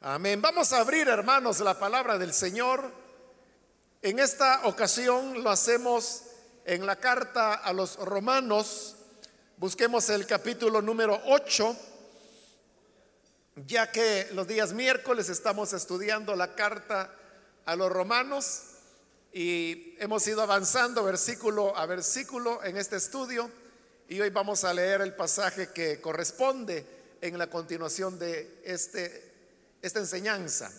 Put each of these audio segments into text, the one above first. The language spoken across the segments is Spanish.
Amén. Vamos a abrir, hermanos, la palabra del Señor. En esta ocasión lo hacemos en la carta a los romanos. Busquemos el capítulo número 8, ya que los días miércoles estamos estudiando la carta a los romanos y hemos ido avanzando versículo a versículo en este estudio y hoy vamos a leer el pasaje que corresponde en la continuación de este esta enseñanza.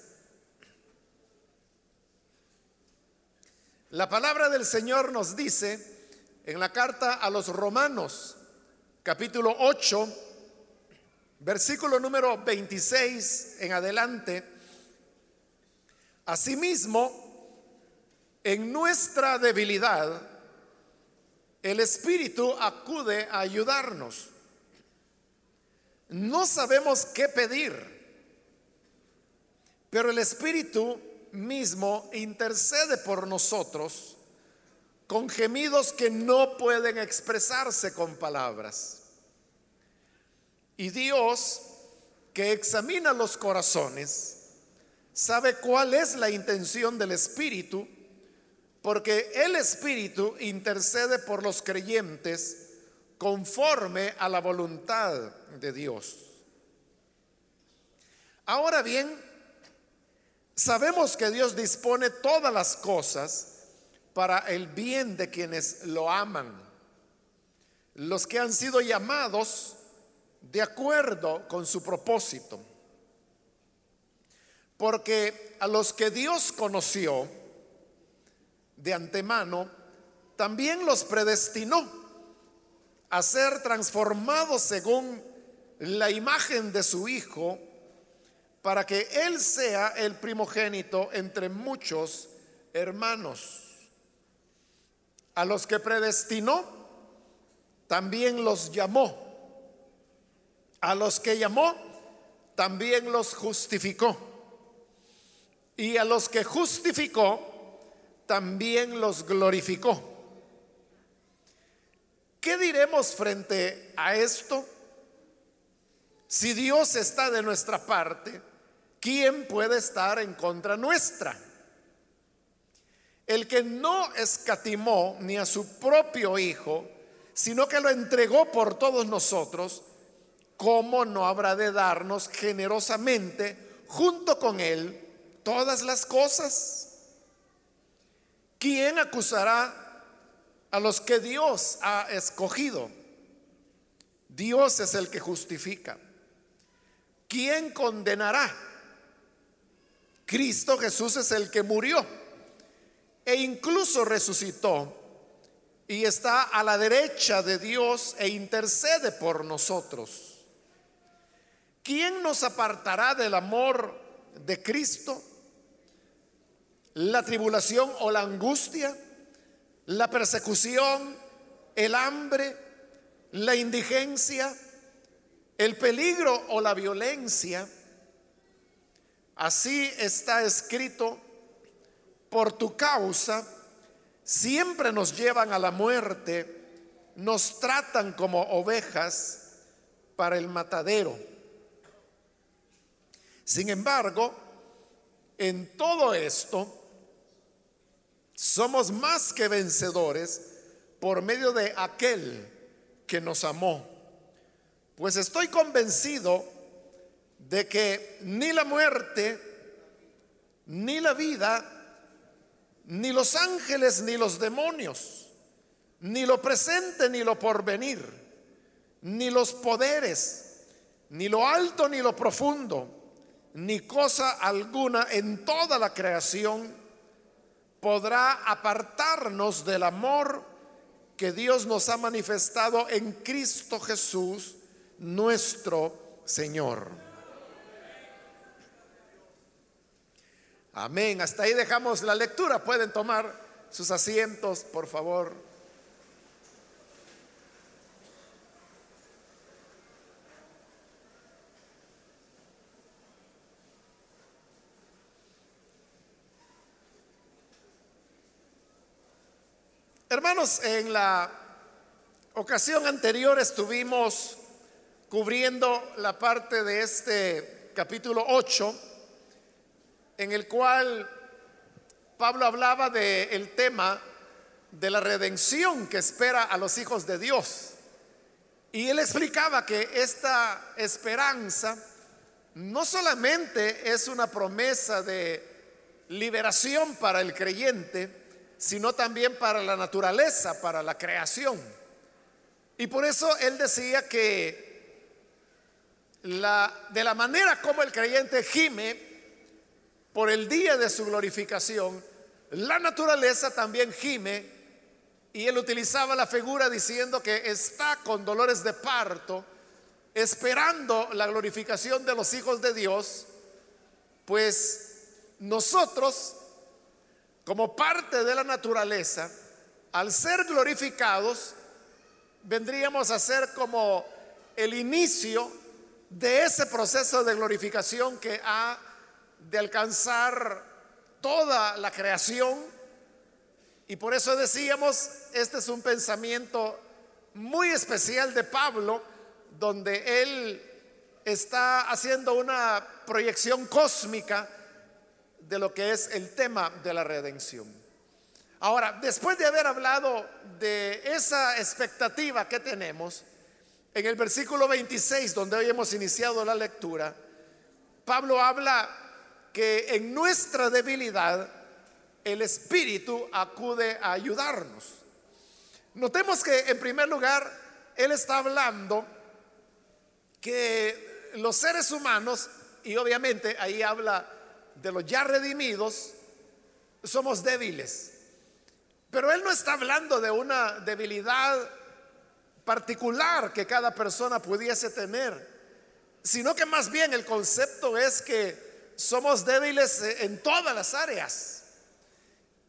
La palabra del Señor nos dice en la carta a los romanos, capítulo 8, versículo número 26 en adelante, asimismo, en nuestra debilidad, el Espíritu acude a ayudarnos. No sabemos qué pedir pero el Espíritu mismo intercede por nosotros con gemidos que no pueden expresarse con palabras. Y Dios, que examina los corazones, sabe cuál es la intención del Espíritu, porque el Espíritu intercede por los creyentes conforme a la voluntad de Dios. Ahora bien, Sabemos que Dios dispone todas las cosas para el bien de quienes lo aman, los que han sido llamados de acuerdo con su propósito. Porque a los que Dios conoció de antemano, también los predestinó a ser transformados según la imagen de su Hijo para que Él sea el primogénito entre muchos hermanos. A los que predestinó, también los llamó. A los que llamó, también los justificó. Y a los que justificó, también los glorificó. ¿Qué diremos frente a esto? Si Dios está de nuestra parte, ¿quién puede estar en contra nuestra? El que no escatimó ni a su propio Hijo, sino que lo entregó por todos nosotros, ¿cómo no habrá de darnos generosamente junto con Él todas las cosas? ¿Quién acusará a los que Dios ha escogido? Dios es el que justifica. ¿Quién condenará? Cristo Jesús es el que murió e incluso resucitó y está a la derecha de Dios e intercede por nosotros. ¿Quién nos apartará del amor de Cristo? ¿La tribulación o la angustia? ¿La persecución? ¿El hambre? ¿La indigencia? ¿El peligro o la violencia? Así está escrito, por tu causa siempre nos llevan a la muerte, nos tratan como ovejas para el matadero. Sin embargo, en todo esto, somos más que vencedores por medio de aquel que nos amó. Pues estoy convencido de que ni la muerte, ni la vida, ni los ángeles, ni los demonios, ni lo presente, ni lo porvenir, ni los poderes, ni lo alto, ni lo profundo, ni cosa alguna en toda la creación podrá apartarnos del amor que Dios nos ha manifestado en Cristo Jesús, nuestro Señor. Amén. Hasta ahí dejamos la lectura. Pueden tomar sus asientos, por favor. Hermanos, en la ocasión anterior estuvimos cubriendo la parte de este capítulo 8 en el cual Pablo hablaba del el tema de la redención que espera a los hijos de Dios. Y él explicaba que esta esperanza no solamente es una promesa de liberación para el creyente, sino también para la naturaleza, para la creación. Y por eso él decía que de la manera como el creyente gime por el día de su glorificación, la naturaleza también gime y él utilizaba la figura diciendo que está con dolores de parto, esperando la glorificación de los hijos de Dios, pues nosotros, como parte de la naturaleza, al ser glorificados, vendríamos a ser como el inicio de ese proceso de glorificación que ha de alcanzar toda la creación. Y por eso decíamos, este es un pensamiento muy especial de Pablo, donde él está haciendo una proyección cósmica de lo que es el tema de la redención. Ahora, después de haber hablado de esa expectativa que tenemos, en el versículo 26, donde hoy hemos iniciado la lectura, Pablo habla que en nuestra debilidad el Espíritu acude a ayudarnos. Notemos que en primer lugar, Él está hablando que los seres humanos, y obviamente ahí habla de los ya redimidos, somos débiles. Pero Él no está hablando de una debilidad particular que cada persona pudiese tener, sino que más bien el concepto es que somos débiles en todas las áreas.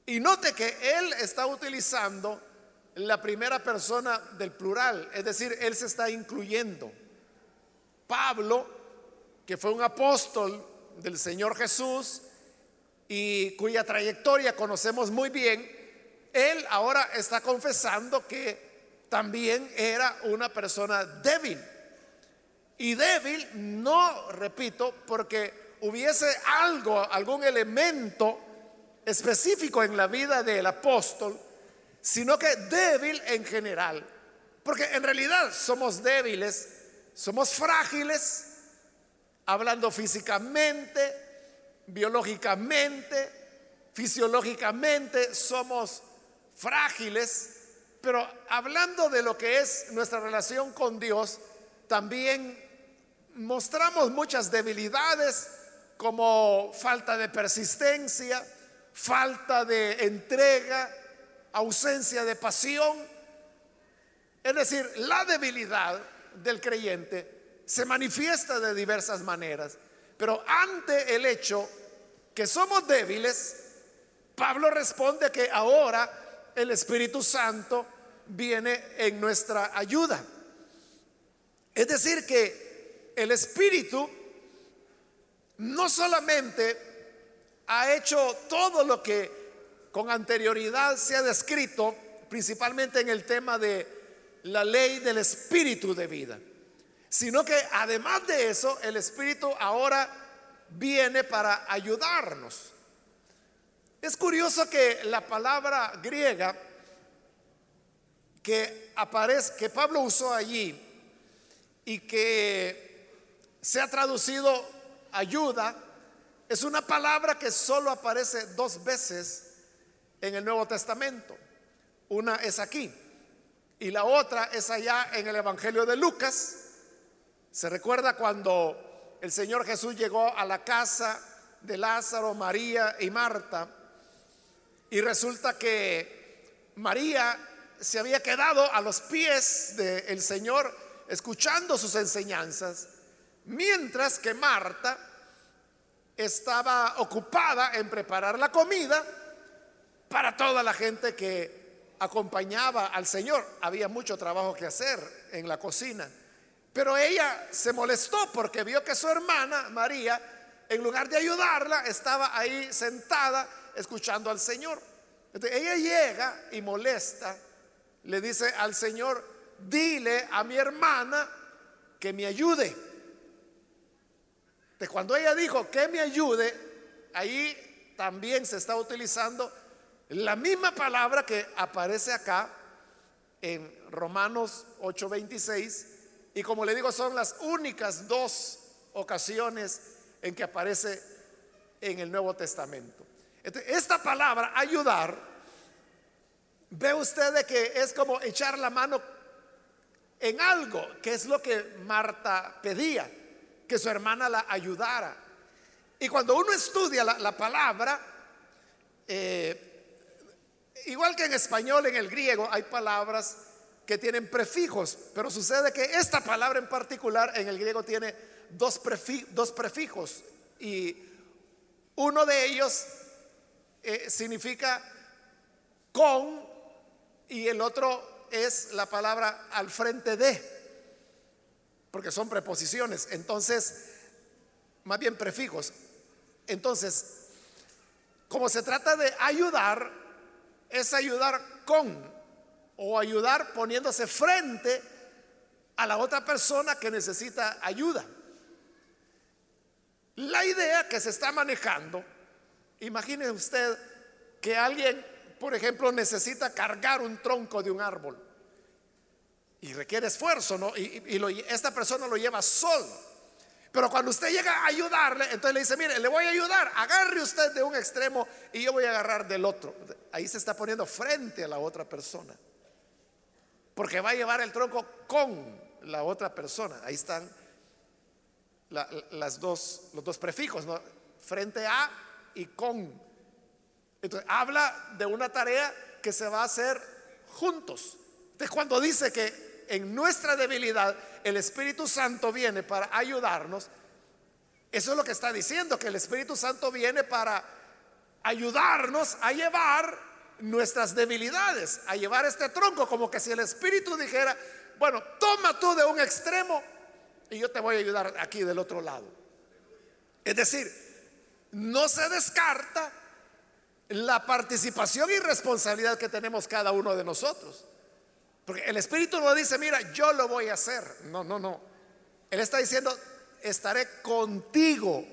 Y note que Él está utilizando la primera persona del plural, es decir, Él se está incluyendo. Pablo, que fue un apóstol del Señor Jesús y cuya trayectoria conocemos muy bien, Él ahora está confesando que también era una persona débil. Y débil, no, repito, porque hubiese algo, algún elemento específico en la vida del apóstol, sino que débil en general. Porque en realidad somos débiles, somos frágiles, hablando físicamente, biológicamente, fisiológicamente, somos frágiles pero hablando de lo que es nuestra relación con Dios, también mostramos muchas debilidades como falta de persistencia, falta de entrega, ausencia de pasión. Es decir, la debilidad del creyente se manifiesta de diversas maneras, pero ante el hecho que somos débiles, Pablo responde que ahora el Espíritu Santo viene en nuestra ayuda. Es decir, que el Espíritu no solamente ha hecho todo lo que con anterioridad se ha descrito, principalmente en el tema de la ley del Espíritu de vida, sino que además de eso, el Espíritu ahora viene para ayudarnos. Es curioso que la palabra griega que aparece, que Pablo usó allí y que se ha traducido ayuda, es una palabra que solo aparece dos veces en el Nuevo Testamento. Una es aquí y la otra es allá en el Evangelio de Lucas. Se recuerda cuando el Señor Jesús llegó a la casa de Lázaro, María y Marta y resulta que María se había quedado a los pies del Señor escuchando sus enseñanzas, mientras que Marta estaba ocupada en preparar la comida para toda la gente que acompañaba al Señor. Había mucho trabajo que hacer en la cocina. Pero ella se molestó porque vio que su hermana, María, en lugar de ayudarla, estaba ahí sentada escuchando al Señor. Ella llega y molesta le dice al Señor, dile a mi hermana que me ayude. De cuando ella dijo que me ayude, ahí también se está utilizando la misma palabra que aparece acá en Romanos 8:26 y como le digo son las únicas dos ocasiones en que aparece en el Nuevo Testamento. Esta palabra ayudar, ve usted de que es como echar la mano en algo, que es lo que Marta pedía, que su hermana la ayudara. Y cuando uno estudia la, palabra, eh, igual que en español, en el griego hay palabras que tienen prefijos, pero sucede que esta palabra en particular en el griego tiene dos, dos prefijos y uno de ellos eh, significa con y el otro es la palabra al frente de, porque son preposiciones, entonces, más bien prefijos. Entonces, como se trata de ayudar, es ayudar con o ayudar poniéndose frente a la otra persona que necesita ayuda. La idea que se está manejando, imagine usted que alguien, por ejemplo, necesita cargar un tronco de un árbol y requiere esfuerzo, ¿no? Y, esta persona lo lleva solo. Pero cuando usted llega a ayudarle, entonces le dice, mire, le voy a ayudar, agarre usted de un extremo y yo voy a agarrar del otro. Ahí se está poniendo frente a la otra persona. Porque va a llevar el tronco con la otra persona. Ahí están las dos, los dos prefijos, ¿no? frente a y con. Entonces, habla de una tarea que se va a hacer juntos. Entonces, cuando dice que en nuestra debilidad el Espíritu Santo viene para ayudarnos, eso es lo que está diciendo, que el Espíritu Santo viene para ayudarnos a llevar nuestras debilidades, a llevar este tronco, como que si el Espíritu dijera, bueno, toma tú de un extremo y yo te voy a ayudar aquí del otro lado. Es decir, no se descarta la participación y responsabilidad que tenemos cada uno de nosotros. Porque el Espíritu no dice, mira, yo lo voy a hacer. No, no, no. Él está diciendo, estaré contigo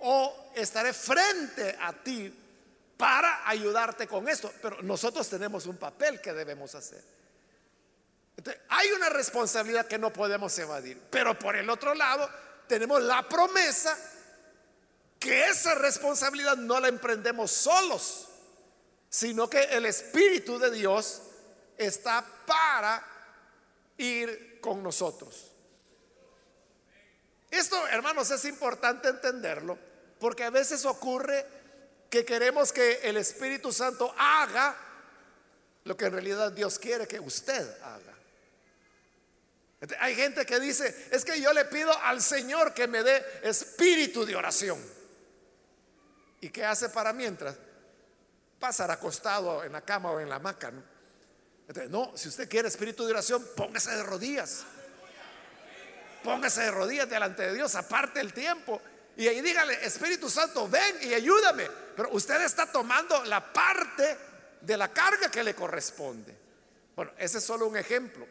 o estaré frente a ti para ayudarte con esto. Pero nosotros tenemos un papel que debemos hacer hay una responsabilidad que no podemos evadir, pero por el otro lado tenemos la promesa que esa responsabilidad no la emprendemos solos, sino que el Espíritu de Dios está para ir con nosotros. Esto, hermanos, es importante entenderlo, porque a veces ocurre que queremos que el Espíritu Santo haga lo que en realidad Dios quiere que usted haga. Hay gente que dice, es que yo le pido al Señor que me dé espíritu de oración. ¿Y qué hace para mientras? Pasar acostado en la cama o en la hamaca. ¿no? No, si usted quiere espíritu de oración, póngase de rodillas. Póngase de rodillas delante de Dios, aparte el tiempo. Y ahí dígale, Espíritu Santo, ven y ayúdame. Pero usted está tomando la parte de la carga que le corresponde. Bueno, ese es solo un ejemplo.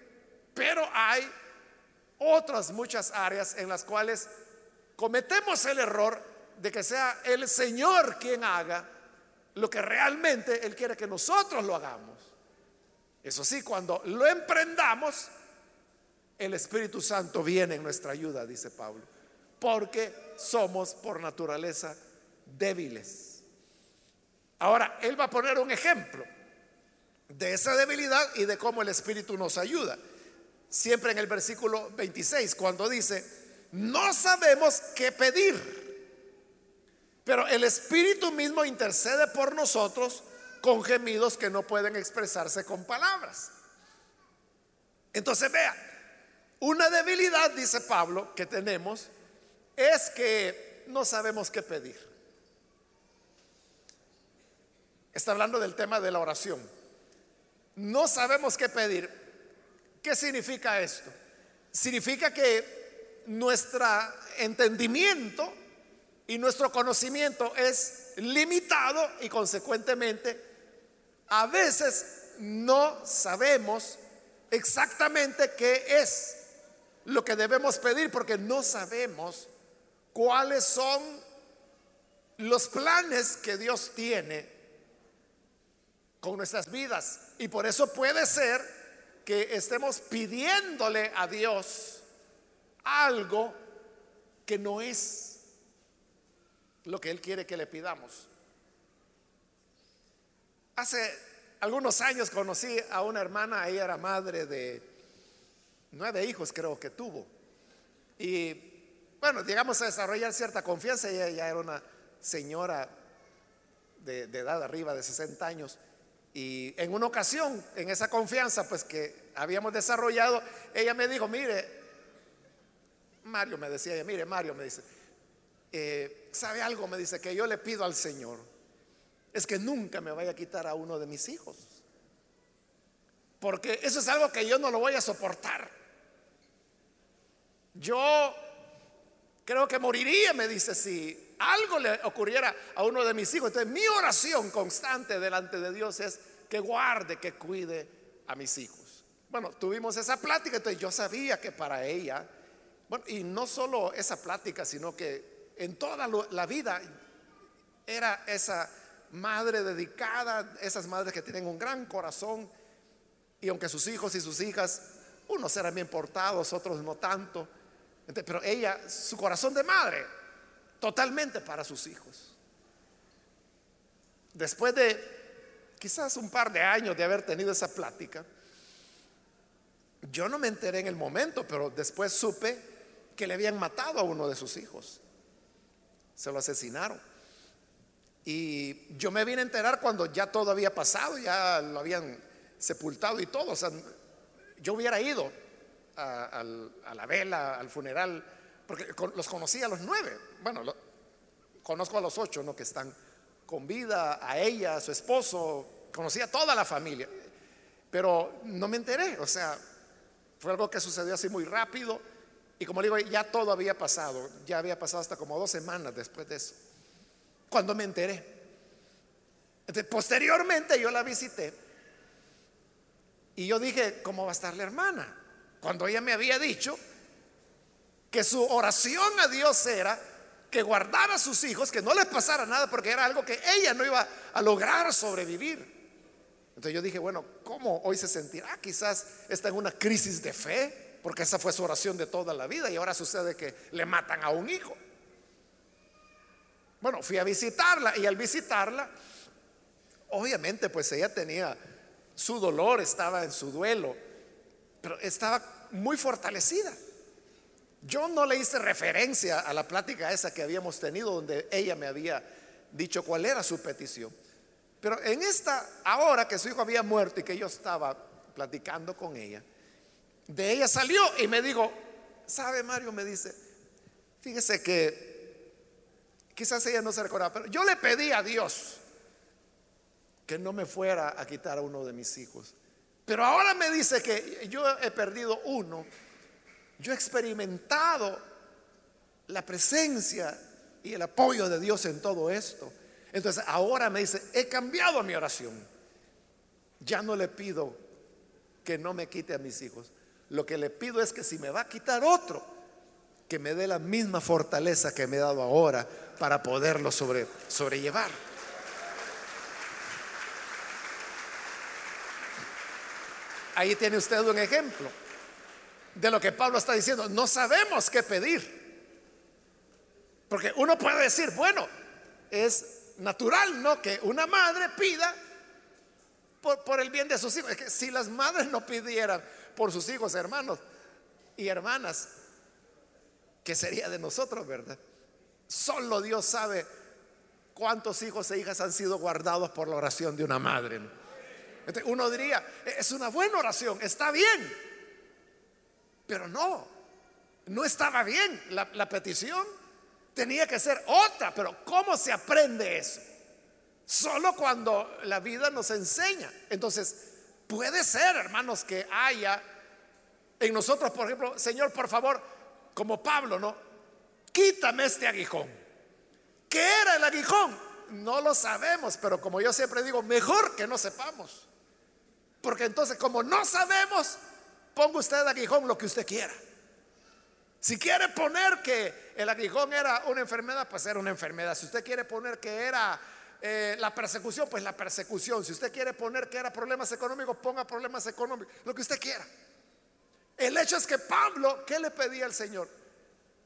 Pero hay otras muchas áreas en las cuales cometemos el error de que sea el Señor quien haga lo que realmente Él quiere que nosotros lo hagamos. Eso sí, cuando lo emprendamos, el Espíritu Santo viene en nuestra ayuda, dice Pablo, porque somos por naturaleza débiles. Ahora, Él va a poner un ejemplo de esa debilidad y de cómo el Espíritu nos ayuda siempre en el versículo 26, cuando dice, no sabemos qué pedir, pero el Espíritu mismo intercede por nosotros con gemidos que no pueden expresarse con palabras. Entonces vea, una debilidad, dice Pablo, que tenemos es que no sabemos qué pedir. Está hablando del tema de la oración. No sabemos qué pedir. ¿Qué significa esto? Significa que nuestro entendimiento y nuestro conocimiento es limitado y consecuentemente a veces no sabemos exactamente qué es lo que debemos pedir porque no sabemos cuáles son los planes que Dios tiene con nuestras vidas. Y por eso puede ser que estemos pidiéndole a Dios algo que no es lo que Él quiere que le pidamos. Hace algunos años conocí a una hermana, ella era madre de nueve hijos creo que tuvo. Y bueno, llegamos a desarrollar cierta confianza, ella era una señora de, edad arriba de 60 años. Y en una ocasión, en esa confianza pues que habíamos desarrollado, ella me dijo, mire, Mario me decía mire, Mario me dice, eh, ¿sabe algo? Me dice que yo le pido al Señor, es que nunca me vaya a quitar a uno de mis hijos. Porque eso es algo que yo no lo voy a soportar. Yo creo que moriría, me dice, si algo le ocurriera a uno de mis hijos. Entonces mi oración constante delante de Dios es que guarde, que cuide a mis hijos. Bueno, tuvimos esa plática, entonces yo sabía que para ella, bueno, y no solo esa plática, sino que en toda la vida era esa madre dedicada, esas madres que tienen un gran corazón, y aunque sus hijos y sus hijas, unos eran bien portados, otros no tanto, pero ella, su corazón de madre, totalmente para sus hijos. Después de quizás un par de años de haber tenido esa plática, yo no me enteré en el momento, pero después supe que le habían matado a uno de sus hijos. Se lo asesinaron. Y yo me vine a enterar cuando ya todo había pasado, ya lo habían sepultado y todo. O sea, yo hubiera ido a, la vela, al funeral, porque los conocí a los nueve. Bueno, conozco a los ocho, ¿no? Que están con vida, a ella, a su esposo, conocí a toda la familia, pero no me enteré, o sea, fue algo que sucedió así muy rápido y como digo, ya todo había pasado, ya había pasado hasta como dos semanas después de eso, cuando me enteré. posteriormente yo la visité y yo dije, ¿cómo va a estar la hermana? Cuando ella me había dicho que su oración a Dios era que guardara a sus hijos, que no les pasara nada, porque era algo que ella no iba a lograr sobrevivir. Entonces yo dije, bueno, ¿cómo hoy se sentirá? Quizás está en una crisis de fe, porque esa fue su oración de toda la vida y ahora sucede que le matan a un hijo. Bueno, fui a visitarla y al visitarla, obviamente pues ella tenía su dolor, estaba en su duelo, pero estaba muy fortalecida. Yo no le hice referencia a la plática esa que habíamos tenido donde ella me había dicho cuál era su petición. Pero en esta, ahora que su hijo había muerto y que yo estaba platicando con ella, de ella salió y me dijo, ¿sabe Mario? Me dice, fíjese que quizás ella no se recordaba, pero yo le pedí a Dios que no me fuera a quitar a uno de mis hijos. Pero ahora me dice que yo he perdido uno yo he experimentado la presencia y el apoyo de Dios en todo esto. Entonces ahora me dice, he cambiado mi oración. Ya no le pido que no me quite a mis hijos. Lo que le pido es que si me va a quitar otro, que me dé la misma fortaleza que me he dado ahora para poderlo sobre, sobrellevar. Ahí tiene usted un ejemplo de lo que Pablo está diciendo. No sabemos qué pedir. Porque uno puede decir, bueno, es natural, ¿no? Que una madre pida por, el bien de sus hijos. Es que si las madres no pidieran por sus hijos, hermanos y hermanas, ¿qué sería de nosotros, verdad? Solo Dios sabe cuántos hijos e hijas han sido guardados por la oración de una madre. uno diría, es una buena oración, está bien. Pero no, no estaba bien la, petición. Tenía que ser otra, pero ¿cómo se aprende eso? Solo cuando la vida nos enseña. Entonces, puede ser, hermanos, que haya en nosotros, por ejemplo, Señor, por favor, como Pablo, ¿no? Quítame este aguijón. ¿Qué era el aguijón? No lo sabemos, pero como yo siempre digo, mejor que no sepamos. Porque entonces, como no sabemos, ponga usted aguijón lo que usted quiera. Si quiere poner que el aguijón era una enfermedad, pues era una enfermedad. Si usted quiere poner que era eh, la persecución, pues la persecución. Si usted quiere poner que era problemas económicos, ponga problemas económicos, lo que usted quiera. El hecho es que Pablo, ¿qué le pedía al Señor?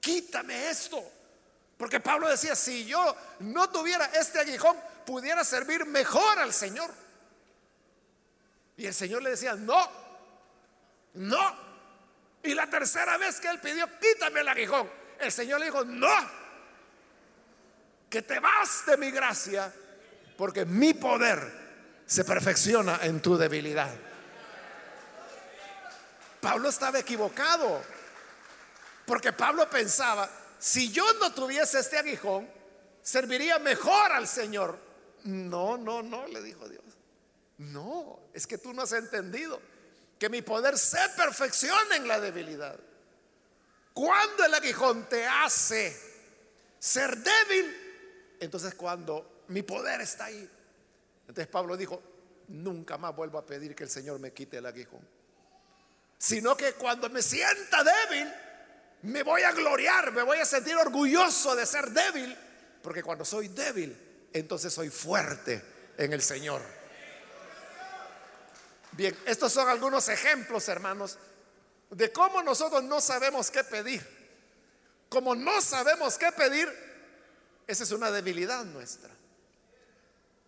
Quítame esto. Porque Pablo decía, si yo no tuviera este aguijón, pudiera servir mejor al Señor. Y el Señor le decía, no, no. Y la tercera vez que él pidió, quítame el aguijón, el Señor le dijo, no, que te vas de mi gracia, porque mi poder se perfecciona en tu debilidad. Pablo estaba equivocado, porque Pablo pensaba, si yo no tuviese este aguijón, serviría mejor al Señor. No, no, no, le dijo Dios. No, es que tú no has entendido que mi poder se perfecciona en la debilidad. Cuando el aguijón te hace ser débil, entonces cuando mi poder está ahí. Entonces Pablo dijo, nunca más vuelvo a pedir que el Señor me quite el aguijón. Sino que cuando me sienta débil, me voy a gloriar, me voy a sentir orgulloso de ser débil, porque cuando soy débil, entonces soy fuerte en el Señor. Bien, estos son algunos ejemplos, hermanos, de cómo nosotros no sabemos qué pedir. Como no sabemos qué pedir, esa es una debilidad nuestra.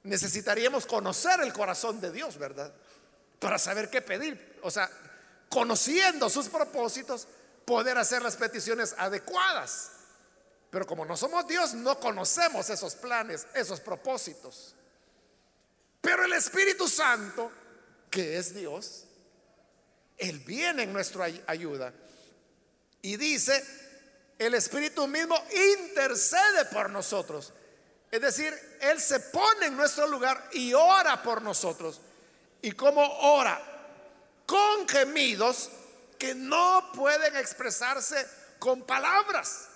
Necesitaríamos conocer el corazón de Dios, ¿verdad? Para saber qué pedir. O sea, conociendo sus propósitos, poder hacer las peticiones adecuadas. Pero como no somos Dios, no conocemos esos planes, esos propósitos. Pero el Espíritu Santo que es Dios, Él viene en nuestra ayuda. Y dice, el Espíritu mismo intercede por nosotros. Es decir, Él se pone en nuestro lugar y ora por nosotros. ¿Y como ora? Con gemidos que no pueden expresarse con palabras.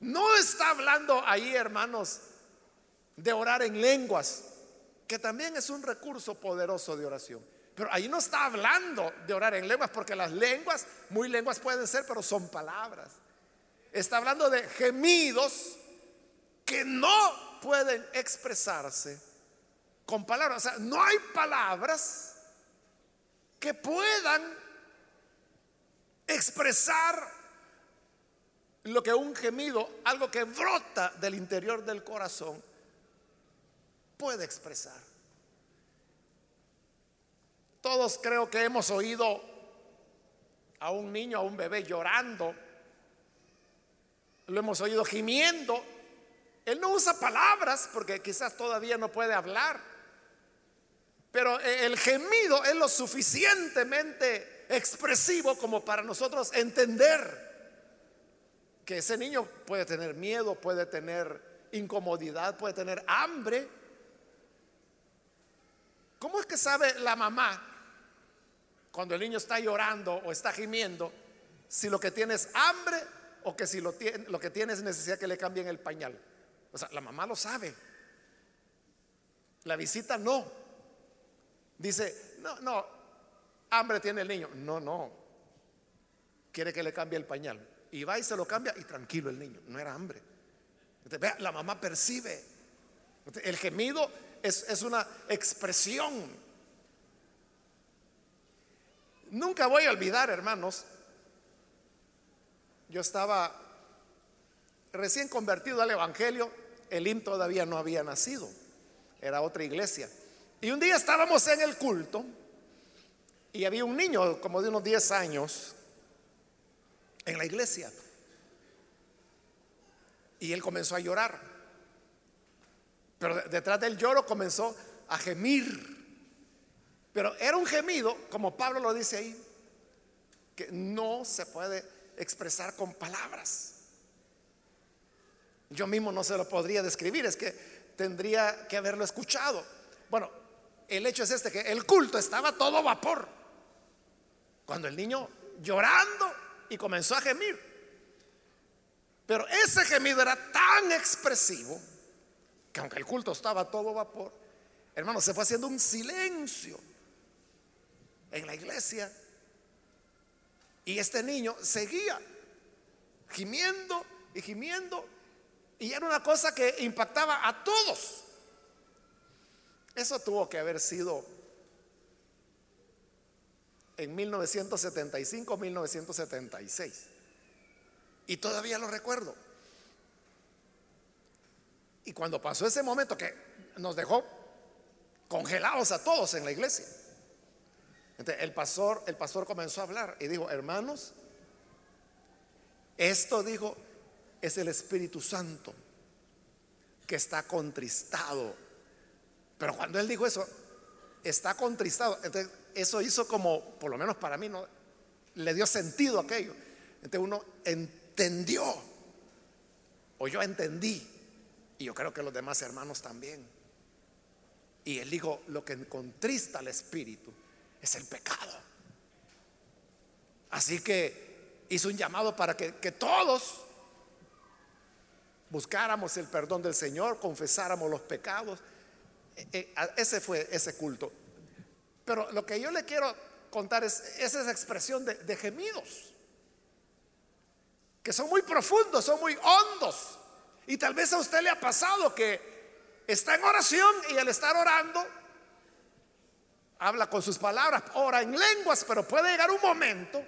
No está hablando ahí, hermanos, de orar en lenguas que también es un recurso poderoso de oración. Pero ahí no está hablando de orar en lenguas, porque las lenguas, muy lenguas pueden ser, pero son palabras. Está hablando de gemidos que no pueden expresarse con palabras. O sea, no hay palabras que puedan expresar lo que un gemido, algo que brota del interior del corazón, puede expresar. Todos creo que hemos oído a un niño, a un bebé llorando. Lo hemos oído gimiendo. Él no usa palabras porque quizás todavía no puede hablar. Pero el gemido es lo suficientemente expresivo como para nosotros entender que ese niño puede tener miedo, puede tener incomodidad, puede tener hambre ¿Cómo es que sabe la mamá cuando el niño está llorando o está gimiendo si lo que tiene es hambre o que si lo, lo que tiene es necesidad que le cambien el pañal? O sea, la mamá lo sabe. La visita no. Dice, no, no, hambre tiene el niño. No, no. Quiere que le cambie el pañal. Y va y se lo cambia y tranquilo el niño. No era hambre. vea, la mamá percibe. El gemido es, una expresión. Nunca voy a olvidar, hermanos, yo estaba recién convertido al Evangelio, el IM todavía no había nacido, era otra iglesia. Y un día estábamos en el culto y había un niño como de unos 10 años en la iglesia. Y él comenzó a llorar. Pero detrás del lloro comenzó a gemir. Pero era un gemido, como Pablo lo dice ahí, que no se puede expresar con palabras. Yo mismo no se lo podría describir, es que tendría que haberlo escuchado. Bueno, el hecho es este, que el culto estaba todo vapor. Cuando el niño llorando y comenzó a gemir. Pero ese gemido era tan expresivo que aunque el culto estaba a todo vapor, hermano, se fue haciendo un silencio en la iglesia. Y este niño seguía gimiendo y gimiendo. Y era una cosa que impactaba a todos. Eso tuvo que haber sido en 1975-1976. Y todavía lo recuerdo. Y cuando pasó ese momento que nos dejó congelados a todos en la iglesia. el pastor, el pastor comenzó a hablar y dijo, hermanos, esto dijo, es el Espíritu Santo que está contristado. Pero cuando él dijo eso, está contristado. Entonces, eso hizo como, por lo menos para mí, no le dio sentido a aquello. Entonces uno entendió, o yo entendí, y yo creo que los demás hermanos también. Y él dijo, lo que contrista al Espíritu es el pecado. Así que hizo un llamado para que, que todos buscáramos el perdón del Señor, confesáramos los pecados. E, e, ese fue ese culto. Pero lo que yo le quiero contar es, esa expresión de, de gemidos, que son muy profundos, son muy hondos. Y tal vez a usted le ha pasado que está en oración y al estar orando, habla con sus palabras, ora en lenguas, pero puede llegar un momento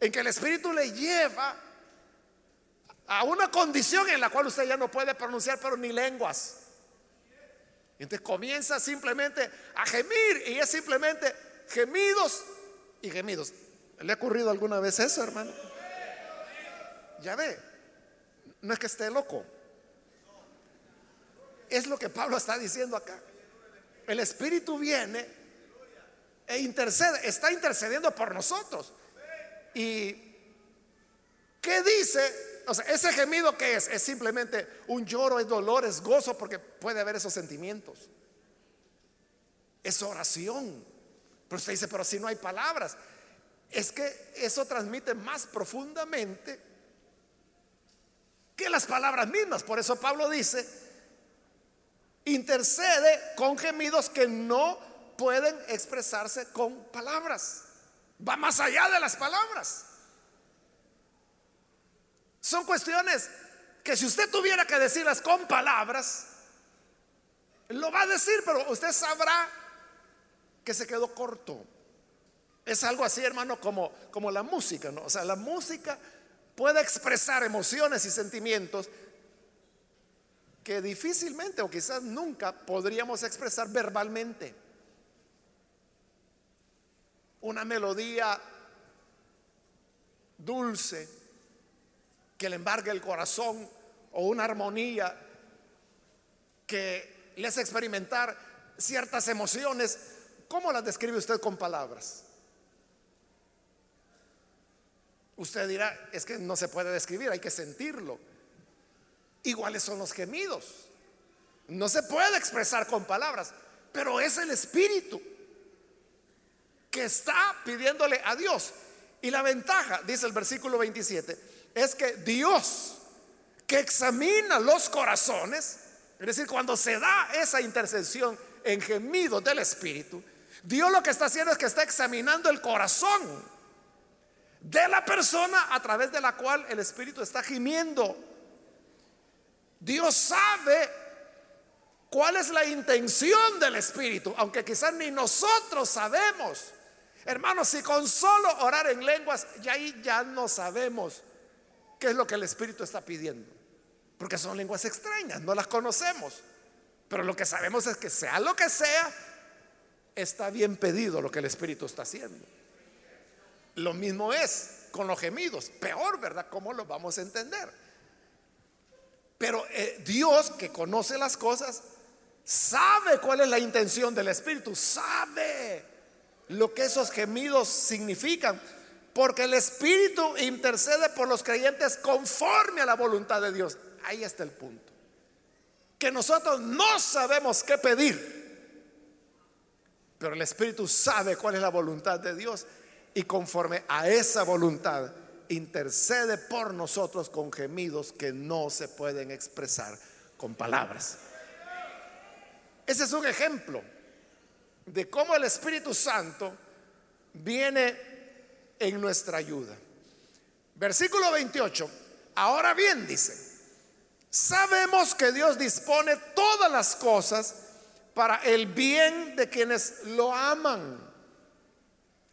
en que el Espíritu le lleva a una condición en la cual usted ya no puede pronunciar, pero ni lenguas. Entonces comienza simplemente a gemir y es simplemente gemidos y gemidos. ¿Le ha ocurrido alguna vez eso, hermano? Ya ve, no es que esté loco. Es lo que Pablo está diciendo acá. El Espíritu viene e intercede, está intercediendo por nosotros. ¿Y qué dice o sea, ese gemido que es, es simplemente un lloro, es dolor, es gozo, porque puede haber esos sentimientos. Es oración. Pero usted dice, pero si no hay palabras, es que eso transmite más profundamente que las palabras mismas. Por eso Pablo dice, intercede con gemidos que no pueden expresarse con palabras. Va más allá de las palabras. Son cuestiones que si usted tuviera que decirlas con palabras, lo va a decir, pero usted sabrá que se quedó corto. Es algo así, hermano, como, como la música, ¿no? O sea, la música puede expresar emociones y sentimientos que difícilmente o quizás nunca podríamos expresar verbalmente. Una melodía dulce, que le embargue el corazón o una armonía que le hace experimentar ciertas emociones, ¿cómo las describe usted con palabras? Usted dirá, es que no se puede describir, hay que sentirlo. Iguales son los gemidos. No se puede expresar con palabras, pero es el espíritu que está pidiéndole a Dios. Y la ventaja, dice el versículo 27, es que Dios, que examina los corazones, es decir, cuando se da esa intercesión en gemidos del Espíritu, Dios lo que está haciendo es que está examinando el corazón de la persona a través de la cual el Espíritu está gimiendo. Dios sabe cuál es la intención del Espíritu, aunque quizás ni nosotros sabemos. Hermanos, si con solo orar en lenguas, ya ahí ya no sabemos ¿Qué es lo que el Espíritu está pidiendo? Porque son lenguas extrañas, no las conocemos. Pero lo que sabemos es que sea lo que sea, está bien pedido lo que el Espíritu está haciendo. Lo mismo es con los gemidos, peor, ¿verdad? ¿Cómo lo vamos a entender? Pero eh, Dios que conoce las cosas, sabe cuál es la intención del Espíritu, sabe lo que esos gemidos significan. Porque el Espíritu intercede por los creyentes conforme a la voluntad de Dios. Ahí está el punto. Que nosotros no sabemos qué pedir. Pero el Espíritu sabe cuál es la voluntad de Dios. Y conforme a esa voluntad intercede por nosotros con gemidos que no se pueden expresar con palabras. Ese es un ejemplo de cómo el Espíritu Santo viene en nuestra ayuda. Versículo 28. Ahora bien, dice, sabemos que Dios dispone todas las cosas para el bien de quienes lo aman,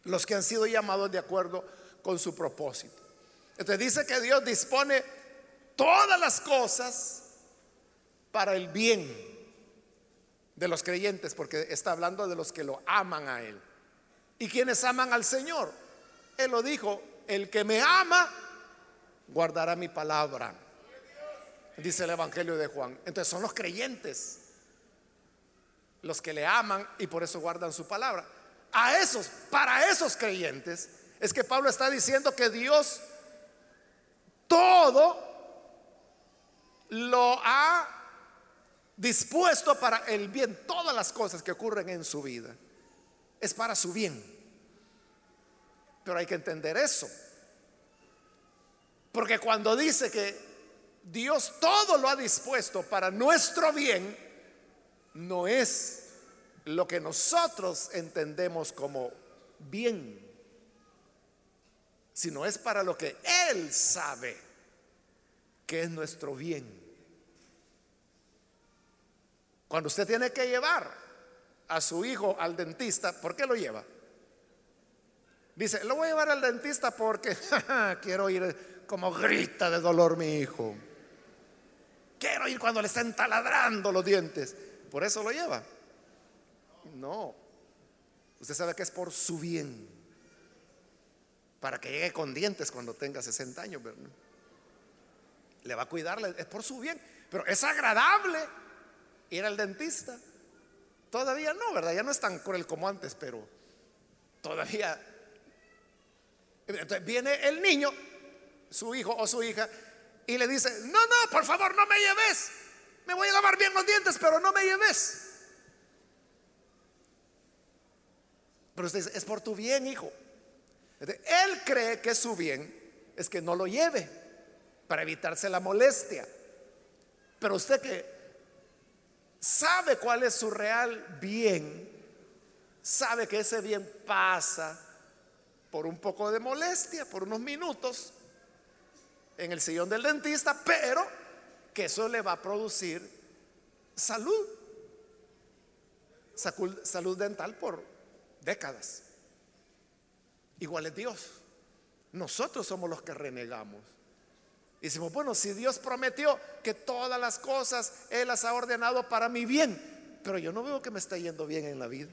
los que han sido llamados de acuerdo con su propósito. Entonces dice que Dios dispone todas las cosas para el bien de los creyentes, porque está hablando de los que lo aman a Él. ¿Y quienes aman al Señor? Él lo dijo, el que me ama, guardará mi palabra. Dice el Evangelio de Juan. Entonces son los creyentes los que le aman y por eso guardan su palabra. A esos, para esos creyentes, es que Pablo está diciendo que Dios todo lo ha dispuesto para el bien. Todas las cosas que ocurren en su vida es para su bien. Pero hay que entender eso. Porque cuando dice que Dios todo lo ha dispuesto para nuestro bien, no es lo que nosotros entendemos como bien, sino es para lo que Él sabe que es nuestro bien. Cuando usted tiene que llevar a su hijo al dentista, ¿por qué lo lleva? Dice, lo voy a llevar al dentista porque quiero ir como grita de dolor mi hijo. Quiero ir cuando le estén taladrando los dientes. Por eso lo lleva. No. Usted sabe que es por su bien. Para que llegue con dientes cuando tenga 60 años. Le va a cuidarle. Es por su bien. Pero es agradable ir al dentista. Todavía no, ¿verdad? Ya no es tan cruel como antes, pero todavía. Entonces viene el niño, su hijo o su hija, y le dice, no, no, por favor, no me lleves. Me voy a lavar bien los dientes, pero no me lleves. Pero usted dice, es por tu bien, hijo. él cree que su bien es que no lo lleve para evitarse la molestia. Pero usted que sabe cuál es su real bien, sabe que ese bien pasa por un poco de molestia, por unos minutos en el sillón del dentista, pero que eso le va a producir salud, salud dental por décadas. Igual es Dios. Nosotros somos los que renegamos. Y decimos, bueno, si Dios prometió que todas las cosas Él las ha ordenado para mi bien, pero yo no veo que me está yendo bien en la vida.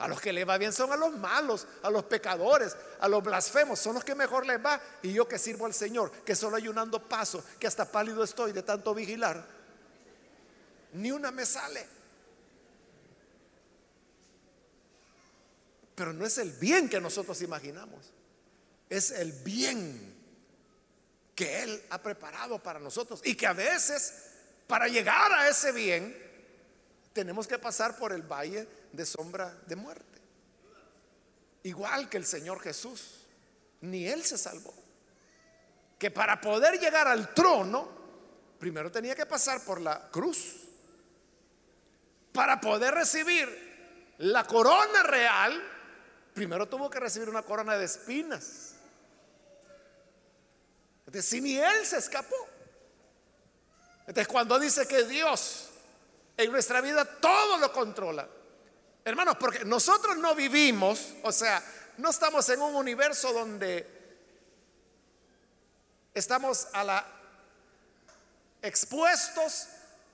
A los que le va bien son a los malos, a los pecadores, a los blasfemos, son los que mejor les va. Y yo que sirvo al Señor, que solo ayunando paso, que hasta pálido estoy de tanto vigilar, ni una me sale. Pero no es el bien que nosotros imaginamos, es el bien que Él ha preparado para nosotros y que a veces para llegar a ese bien tenemos que pasar por el valle de sombra de muerte. Igual que el Señor Jesús, ni Él se salvó. Que para poder llegar al trono, primero tenía que pasar por la cruz. Para poder recibir la corona real, primero tuvo que recibir una corona de espinas. Si ni él se escapó. Entonces, cuando dice que Dios en nuestra vida todo lo controla, hermanos, porque nosotros no vivimos, o sea, no estamos en un universo donde estamos a la expuestos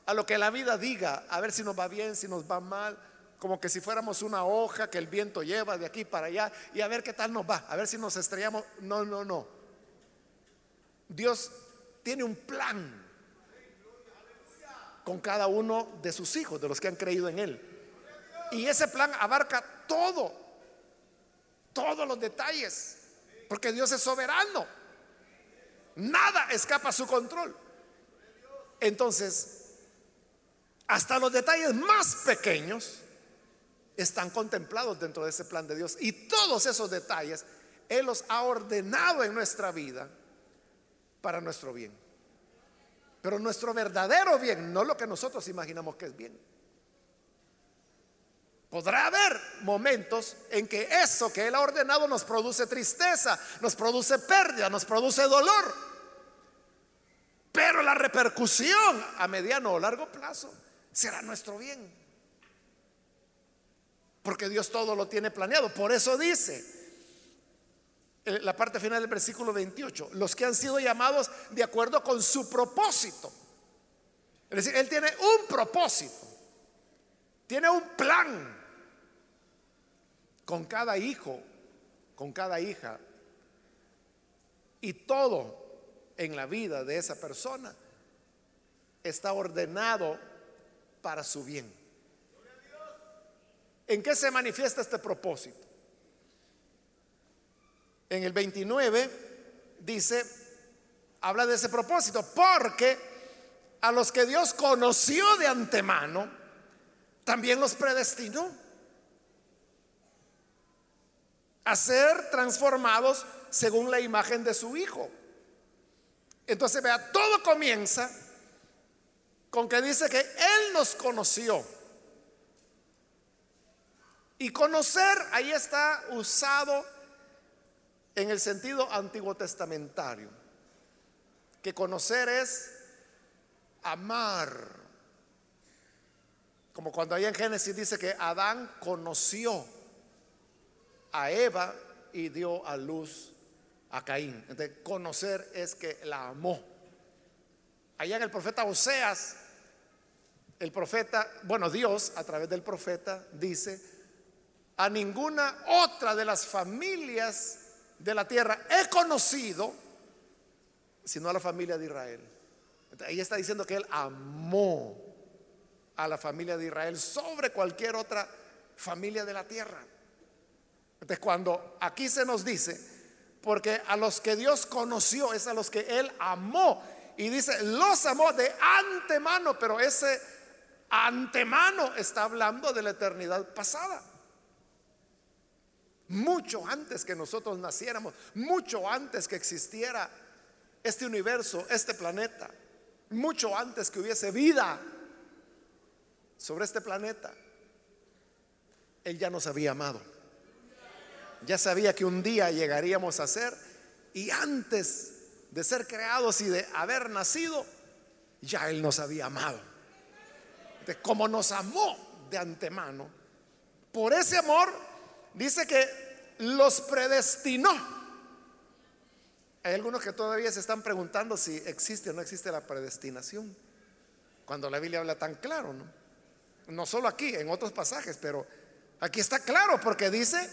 a lo que la vida diga, a ver si nos va bien, si nos va mal, como que si fuéramos una hoja que el viento lleva de aquí para allá y a ver qué tal nos va, a ver si nos estrellamos. No, no, no. Dios tiene un plan con cada uno de sus hijos, de los que han creído en Él. Y ese plan abarca todo, todos los detalles, porque Dios es soberano. Nada escapa a su control. Entonces, hasta los detalles más pequeños están contemplados dentro de ese plan de Dios. Y todos esos detalles Él los ha ordenado en nuestra vida para nuestro bien. Pero nuestro verdadero bien, no lo que nosotros imaginamos que es bien. Podrá haber momentos en que eso que Él ha ordenado nos produce tristeza, nos produce pérdida, nos produce dolor. Pero la repercusión a mediano o largo plazo será nuestro bien. Porque Dios todo lo tiene planeado. Por eso dice la parte final del versículo 28, los que han sido llamados de acuerdo con su propósito. Es decir, Él tiene un propósito, tiene un plan con cada hijo, con cada hija. Y todo en la vida de esa persona está ordenado para su bien. ¿En qué se manifiesta este propósito? En el 29 dice, habla de ese propósito, porque a los que Dios conoció de antemano, también los predestinó a ser transformados según la imagen de su Hijo. Entonces, vea, todo comienza con que dice que Él nos conoció. Y conocer, ahí está usado en el sentido antiguo testamentario, que conocer es amar. Como cuando ahí en Génesis dice que Adán conoció a Eva y dio a luz a Caín. Entonces, conocer es que la amó. Allá en el profeta Oseas, el profeta, bueno, Dios a través del profeta dice, a ninguna otra de las familias de la tierra he conocido, sino a la familia de Israel. ahí está diciendo que él amó a la familia de Israel sobre cualquier otra familia de la tierra. Entonces, cuando aquí se nos dice, porque a los que Dios conoció es a los que Él amó. Y dice, los amó de antemano, pero ese antemano está hablando de la eternidad pasada mucho antes que nosotros naciéramos, mucho antes que existiera este universo, este planeta, mucho antes que hubiese vida sobre este planeta, Él ya nos había amado. Ya sabía que un día llegaríamos a ser y antes de ser creados y de haber nacido, ya Él nos había amado. De como nos amó de antemano, por ese amor dice que los predestinó. Hay algunos que todavía se están preguntando si existe o no existe la predestinación. Cuando la Biblia habla tan claro, ¿no? Solo aquí, en otros pasajes, pero aquí está claro porque dice,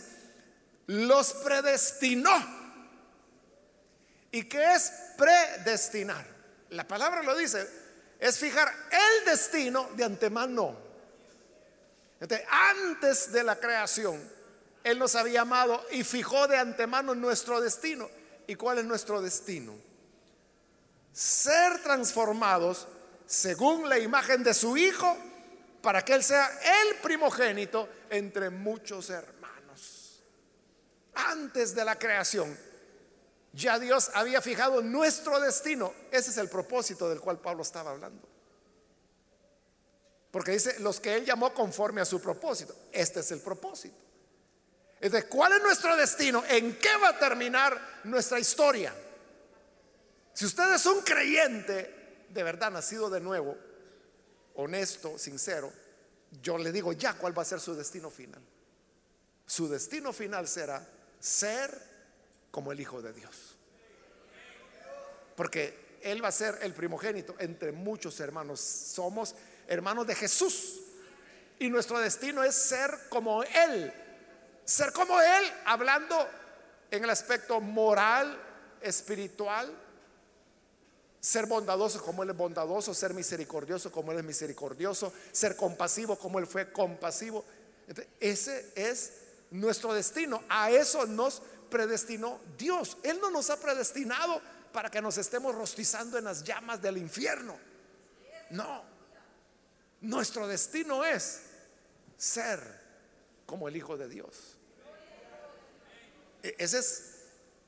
los predestinó. ¿Y qué es predestinar? La palabra lo dice, es fijar el destino de antemano. antes de la creación, él nos había amado y fijó de antemano nuestro destino. ¿Y cuál es nuestro destino? Ser transformados según la imagen de su Hijo para que Él sea el primogénito entre muchos hermanos. Antes de la creación, ya Dios había fijado nuestro destino. Ese es el propósito del cual Pablo estaba hablando. Porque dice, los que Él llamó conforme a su propósito. Este es el propósito. Entonces, ¿cuál es nuestro destino? ¿En qué va a terminar nuestra historia? Si usted es un creyente de verdad, nacido de nuevo, honesto, sincero, yo le digo ya cuál va a ser su destino final. Su destino final será ser como el Hijo de Dios. Porque Él va a ser el primogénito entre muchos hermanos. Somos hermanos de Jesús. Y nuestro destino es ser como Él ser como Él, hablando en el aspecto moral, espiritual, ser bondadoso como Él es bondadoso, ser misericordioso como Él es misericordioso, ser compasivo como Él fue compasivo. ese es nuestro destino. A eso nos predestinó Dios. Él no nos ha predestinado para que nos estemos rostizando en las llamas del infierno. No. Nuestro destino es ser como el Hijo de Dios. E-, esa es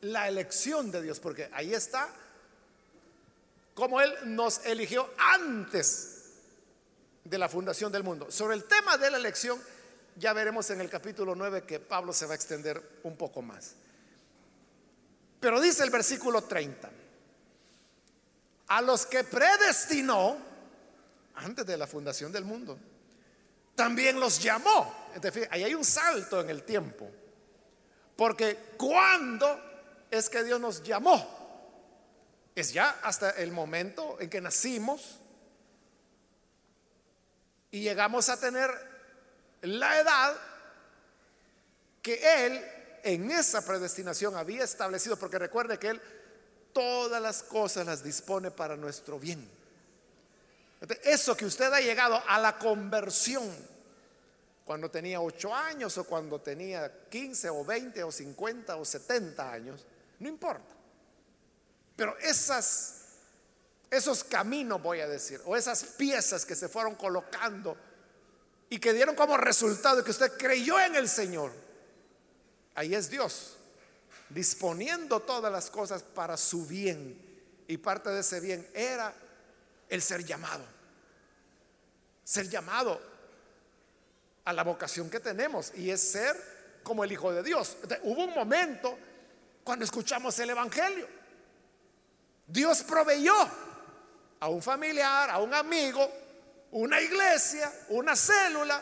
la elección de Dios, porque ahí está como Él nos eligió antes de la fundación del mundo. Sobre el tema de la elección, ya veremos en el capítulo 9 que Pablo se va a extender un poco más. Pero dice el versículo 30, a los que predestinó antes de la fundación del mundo, también los llamó. Ahí hay un salto en el tiempo. Porque cuando es que Dios nos llamó, es ya hasta el momento en que nacimos y llegamos a tener la edad que Él en esa predestinación había establecido, porque recuerde que Él todas las cosas las dispone para nuestro bien. Eso que usted ha llegado a la conversión cuando tenía 8 años o cuando tenía 15 o 20 o 50 o 70 años, no importa. Pero esas, esos caminos, voy a decir, o esas piezas que se fueron colocando y que dieron como resultado que usted creyó en el Señor, ahí es Dios, disponiendo todas las cosas para su bien. Y parte de ese bien era el ser llamado. Ser llamado a la vocación que tenemos y es ser como el Hijo de Dios. hubo un momento cuando escuchamos el Evangelio. Dios proveyó a un familiar, a un amigo, una iglesia, una célula,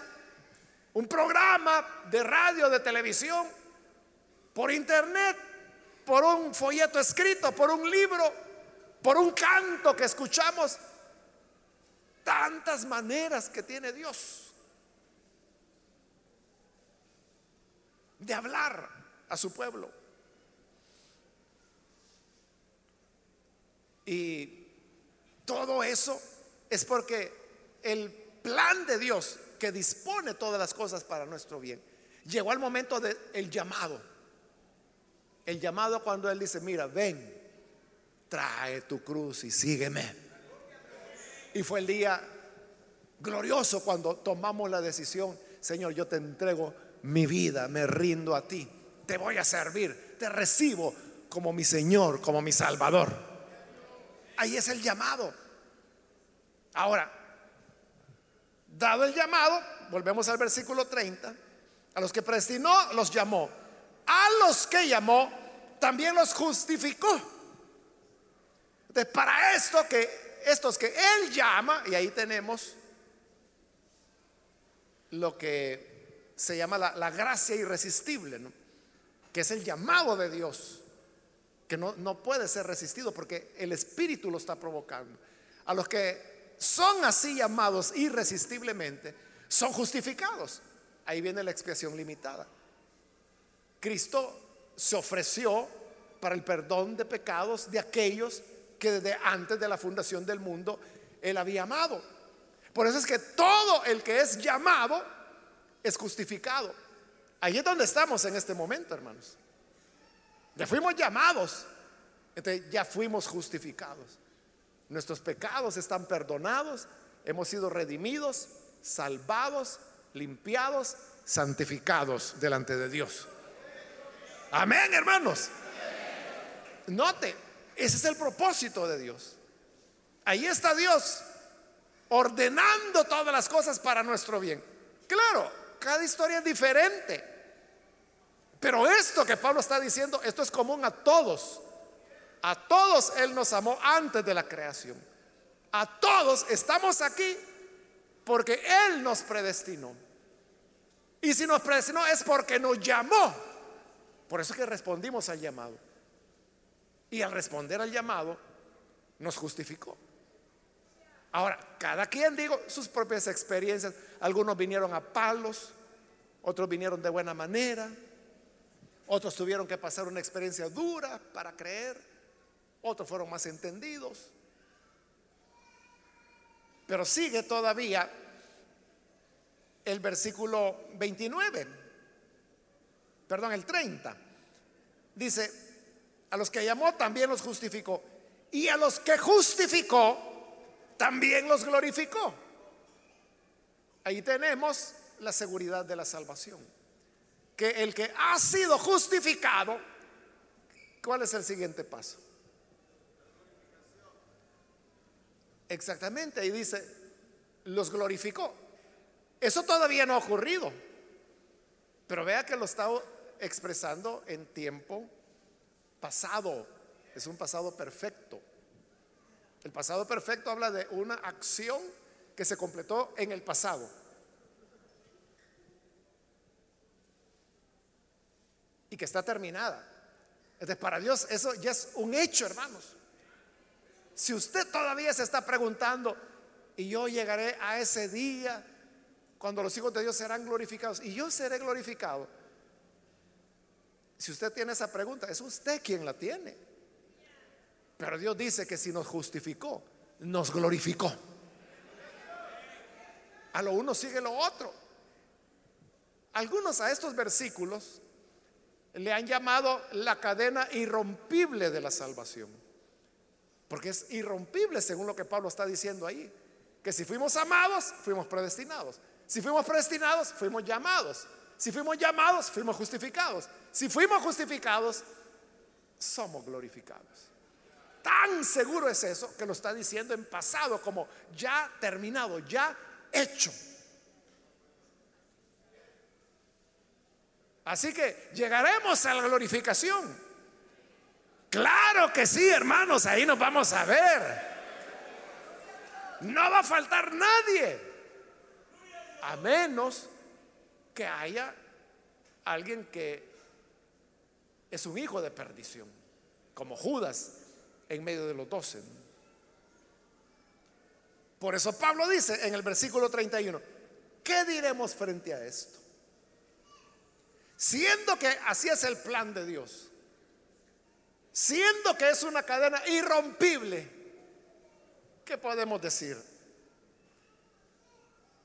un programa de radio, de televisión, por internet, por un folleto escrito, por un libro, por un canto que escuchamos tantas maneras que tiene Dios de hablar a su pueblo. Y todo eso es porque el plan de Dios que dispone todas las cosas para nuestro bien, llegó al momento del llamado. El llamado cuando Él dice, mira, ven, trae tu cruz y sígueme. Y fue el día glorioso cuando tomamos la decisión, Señor, yo te entrego mi vida, me rindo a ti, te voy a servir, te recibo como mi Señor, como mi Salvador. Ahí es el llamado. Ahora, dado el llamado, volvemos al versículo 30, a los que predestinó los llamó, a los que llamó también los justificó. Entonces, para esto que estos que Él llama, y ahí tenemos lo que se llama la, gracia irresistible, que es el llamado de Dios, que no, no puede ser resistido porque el Espíritu lo está provocando. A los que son así llamados irresistiblemente, son justificados. Ahí viene la expiación limitada. Cristo se ofreció para el perdón de pecados de aquellos que desde antes de la fundación del mundo Él había amado. Por eso es que todo el que es llamado es justificado. Ahí es donde estamos en este momento, hermanos. Ya fuimos llamados, entonces ya fuimos justificados. Nuestros pecados están perdonados, hemos sido redimidos, salvados, limpiados, santificados delante de Dios. Amén, hermanos. Note, ese es el propósito de Dios. Ahí está Dios ordenando todas las cosas para nuestro bien. Claro, cada historia es diferente. Pero esto que Pablo está diciendo, esto es común a todos. A todos Él nos amó antes de la creación. A todos estamos aquí porque Él nos predestinó. Y si nos predestinó es porque nos llamó. Por eso que respondimos al llamado. Y al responder al llamado, nos justificó. Ahora, cada quien, digo, sus propias experiencias. Algunos vinieron a palos, otros vinieron de buena manera, otros tuvieron que pasar una experiencia dura para creer, otros fueron más entendidos. Pero sigue todavía el versículo 29, perdón, el 30. Dice, a los que llamó también los justificó. Y a los que justificó también los glorificó. Ahí tenemos la seguridad de la salvación. Que el que ha sido justificado, ¿cuál es el siguiente paso? Exactamente, ahí dice, los glorificó. Eso todavía no ha ocurrido, pero vea que lo está expresando en tiempo pasado, es un pasado perfecto. El pasado perfecto habla de una acción que se completó en el pasado. Y que está terminada. Entonces, para Dios eso ya es un hecho, hermanos. Si usted todavía se está preguntando, y yo llegaré a ese día cuando los hijos de Dios serán glorificados, y yo seré glorificado. Si usted tiene esa pregunta, es usted quien la tiene. Pero Dios dice que si nos justificó, nos glorificó. A lo uno sigue lo otro. Algunos a estos versículos le han llamado la cadena irrompible de la salvación. Porque es irrompible según lo que Pablo está diciendo ahí. Que si fuimos amados, fuimos predestinados. Si fuimos predestinados, fuimos llamados. Si fuimos llamados, fuimos justificados. Si fuimos justificados, somos glorificados. Tan seguro es eso que lo está diciendo en pasado como ya terminado, ya hecho. Así que llegaremos a la glorificación. Claro que sí, hermanos, ahí nos vamos a ver. No va a faltar nadie. A menos que haya alguien que es un hijo de perdición, como Judas en medio de los doce. Por eso Pablo dice en el versículo 31, ¿qué diremos frente a esto? Siendo que así es el plan de Dios, siendo que es una cadena irrompible, ¿qué podemos decir?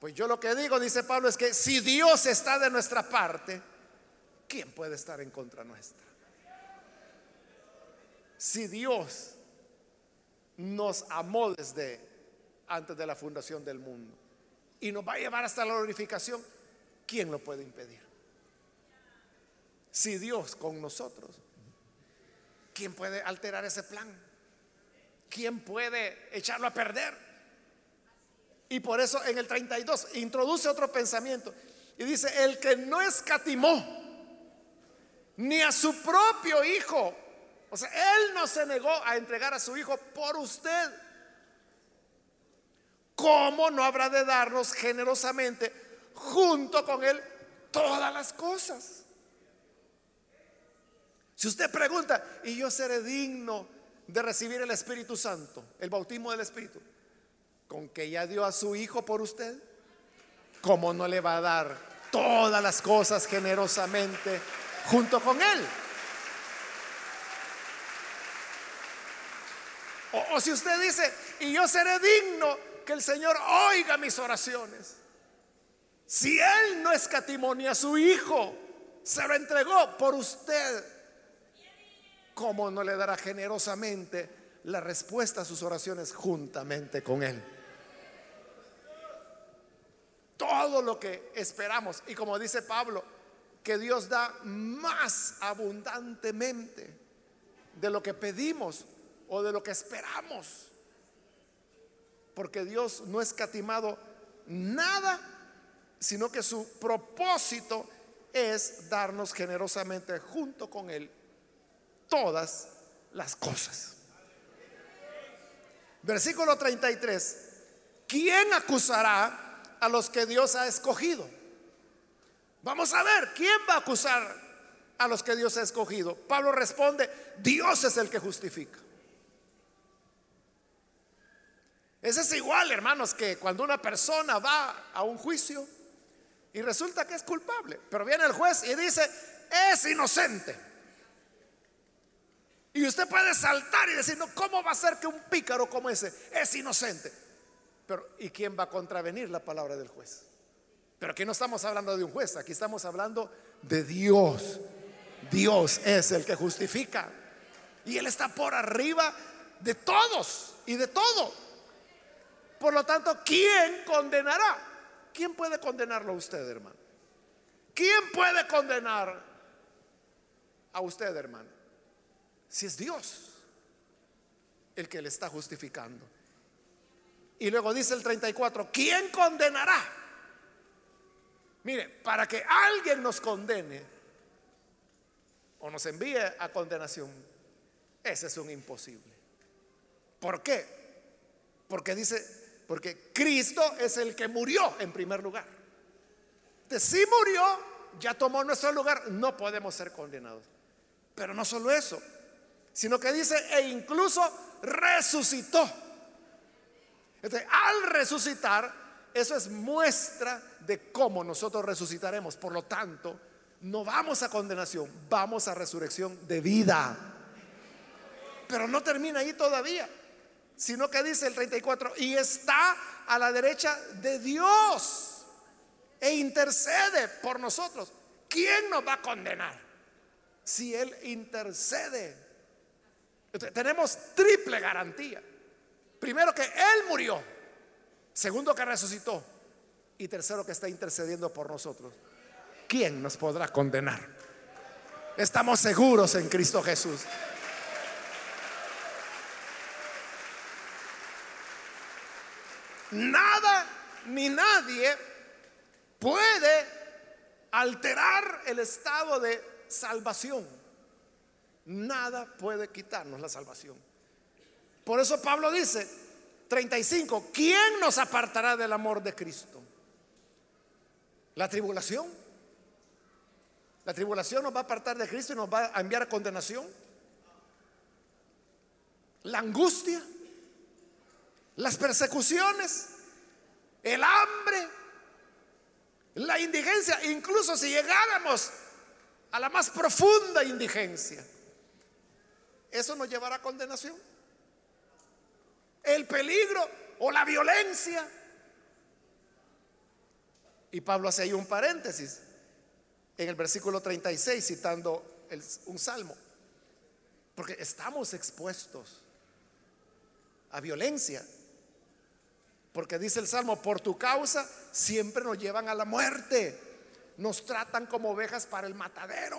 Pues yo lo que digo, dice Pablo, es que si Dios está de nuestra parte, ¿quién puede estar en contra nuestra? Si Dios nos amó desde antes de la fundación del mundo y nos va a llevar hasta la glorificación, ¿quién lo puede impedir? Si Dios con nosotros, ¿quién puede alterar ese plan? ¿Quién puede echarlo a perder? Y por eso en el 32 introduce otro pensamiento y dice, el que no escatimó ni a su propio hijo, o sea, él no se negó a entregar a su hijo por usted, ¿cómo no habrá de darnos generosamente junto con él todas las cosas? Si usted pregunta, ¿y yo seré digno de recibir el Espíritu Santo, el bautismo del Espíritu? con que ya dio a su hijo por usted, ¿cómo no le va a dar todas las cosas generosamente junto con él? O, si usted dice, y yo seré digno que el Señor oiga mis oraciones. Si Él no escatimó a su hijo, se lo entregó por usted, ¿cómo no le dará generosamente la respuesta a sus oraciones juntamente con Él? todo lo que esperamos. Y como dice Pablo, que Dios da más abundantemente de lo que pedimos o de lo que esperamos. Porque Dios no ha escatimado nada, sino que su propósito es darnos generosamente junto con Él todas las cosas. Versículo 33. ¿Quién acusará a los que Dios ha escogido. Vamos a ver, ¿quién va a acusar a los que Dios ha escogido? Pablo responde, Dios es el que justifica. Ese es igual, hermanos, que cuando una persona va a un juicio y resulta que es culpable, pero viene el juez y dice, es inocente. Y usted puede saltar y decir, no, ¿cómo va a ser que un pícaro como ese es inocente? Pero ¿y quién va a contravenir la palabra del juez? Pero aquí no estamos hablando de un juez, aquí estamos hablando de Dios. Dios es el que justifica. Y Él está por arriba de todos y de todo. Por lo tanto, ¿quién condenará? ¿Quién puede condenarlo a usted, hermano? ¿Quién puede condenar a usted, hermano? Si es Dios el que le está justificando. Y luego dice el 34, ¿quién condenará? Mire, para que alguien nos condene o nos envíe a condenación, ese es un imposible. ¿Por qué? Porque dice, porque Cristo es el que murió en primer lugar. Si murió, ya tomó nuestro lugar, no podemos ser condenados. Pero no solo eso, sino que dice, e incluso resucitó. al resucitar, eso es muestra de cómo nosotros resucitaremos. Por lo tanto, no vamos a condenación, vamos a resurrección de vida. Pero no termina ahí todavía, sino que dice el 34, y está a la derecha de Dios e intercede por nosotros. ¿Quién nos va a condenar si Él intercede? tenemos triple garantía. Primero que Él murió, segundo que resucitó y tercero que está intercediendo por nosotros. ¿Quién nos podrá condenar? Estamos seguros en Cristo Jesús. Nada ni nadie puede alterar el estado de salvación. Nada puede quitarnos la salvación. Por eso Pablo dice, 35, ¿quién nos apartará del amor de Cristo? ¿La tribulación? ¿La tribulación nos va a apartar de Cristo y nos va a enviar a condenación? ¿La angustia? ¿Las persecuciones? ¿El hambre? ¿La indigencia? Incluso si llegáramos a la más profunda indigencia, ¿eso nos llevará a condenación? ¿El peligro o la violencia? Y Pablo hace ahí un paréntesis en el versículo 36 citando un salmo. Porque estamos expuestos a violencia. Porque dice el salmo, por tu causa siempre nos llevan a la muerte. Nos tratan como ovejas para el matadero.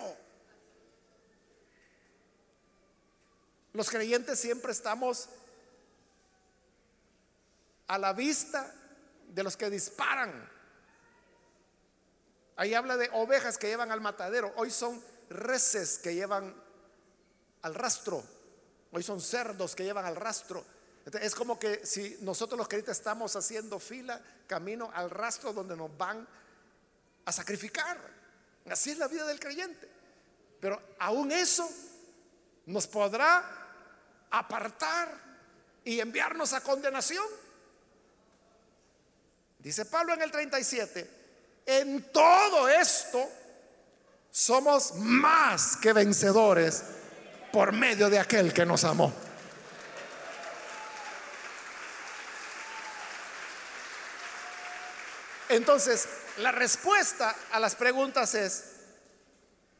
Los creyentes siempre estamos a la vista de los que disparan Ahí habla de ovejas que llevan al matadero. Hoy son reses que llevan al rastro. Hoy son cerdos que llevan al rastro. Es como que si nosotros los creyentes estamos haciendo fila, camino al rastro donde nos van a sacrificar. Así es la vida del creyente. Pero aún eso nos podrá apartar y enviarnos a condenación. Dice Pablo en el 37 en todo esto somos más que vencedores por medio de aquel que nos amó. Entonces, la respuesta a las preguntas es,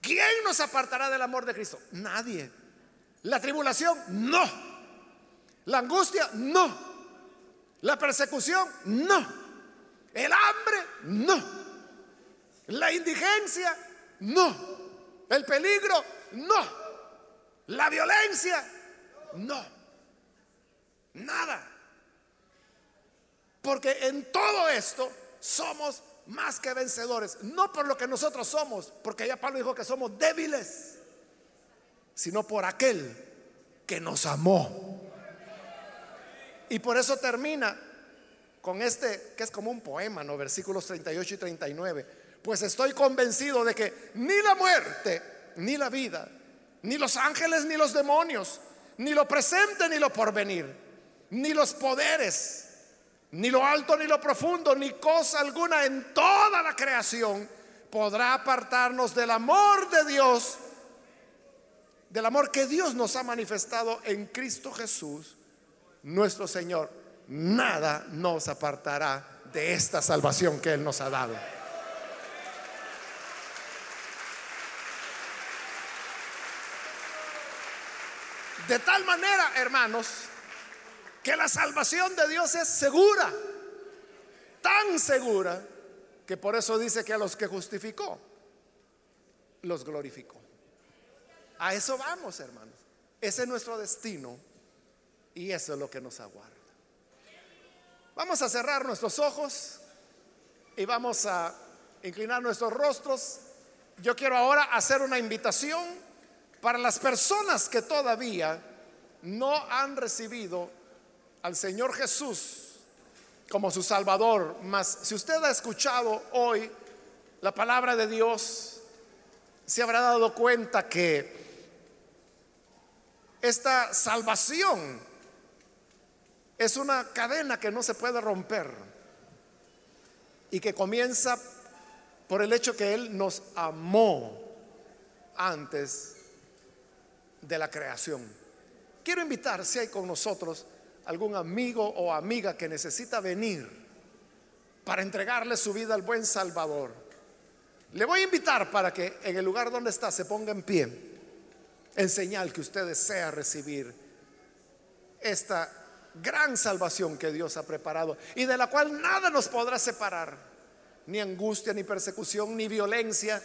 ¿quién nos apartará del amor de Cristo? Nadie. La tribulación, no. La angustia, no. La persecución, no. El hambre, no. La indigencia, no. El peligro, no. La violencia, no. Nada. Porque en todo esto somos más que vencedores. No por lo que nosotros somos, porque ya Pablo dijo que somos débiles, sino por aquel que nos amó. Y por eso termina con este, que es como un poema, ¿no? Versículos 38 y 39 pues estoy convencido de que ni la muerte, ni la vida, ni los ángeles, ni los demonios, ni lo presente, ni lo porvenir, ni los poderes, ni lo alto, ni lo profundo, ni cosa alguna en toda la creación podrá apartarnos del amor de Dios, del amor que Dios nos ha manifestado en Cristo Jesús, nuestro Señor. Nada nos apartará de esta salvación que Él nos ha dado. De tal manera, hermanos, que la salvación de Dios es segura, tan segura, que por eso dice que a los que justificó, los glorificó. A eso vamos, hermanos. Ese es nuestro destino y eso es lo que nos aguarda. Vamos a cerrar nuestros ojos y vamos a inclinar nuestros rostros. Yo quiero ahora hacer una invitación para las personas que todavía no han recibido al Señor Jesús como su Salvador, mas si usted ha escuchado hoy la palabra de Dios, se habrá dado cuenta que esta salvación es una cadena que no se puede romper y que comienza por el hecho que Él nos amó antes de la creación. Quiero invitar si hay con nosotros algún amigo o amiga que necesita venir para entregarle su vida al buen Salvador. Le voy a invitar para que en el lugar donde está se ponga en pie en señal que usted desea recibir esta gran salvación que Dios ha preparado y de la cual nada nos podrá separar, ni angustia, ni persecución, ni violencia,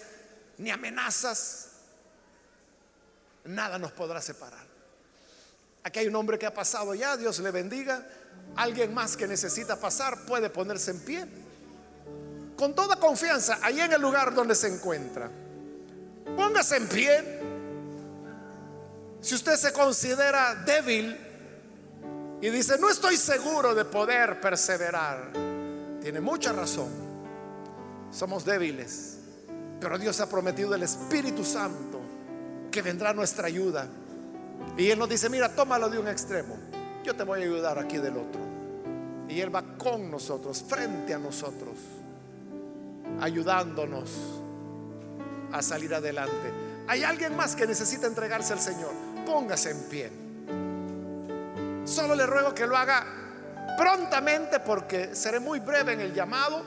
ni amenazas, nada nos podrá separar. Aquí hay un hombre que ha pasado ya, Dios le bendiga. Alguien más que necesita pasar puede ponerse en pie. Con toda confianza, ahí en el lugar donde se encuentra. Póngase en pie. Si usted se considera débil y dice, no estoy seguro de poder perseverar, tiene mucha razón. Somos débiles, pero Dios ha prometido el Espíritu Santo que vendrá nuestra ayuda y Él nos dice, mira, tómalo de un extremo, yo te voy a ayudar aquí del otro. Y Él va con nosotros, frente a nosotros, ayudándonos a salir adelante. Hay alguien más que necesita entregarse al Señor. Póngase en pie. Solo le ruego que lo haga prontamente porque seré muy breve en el llamado.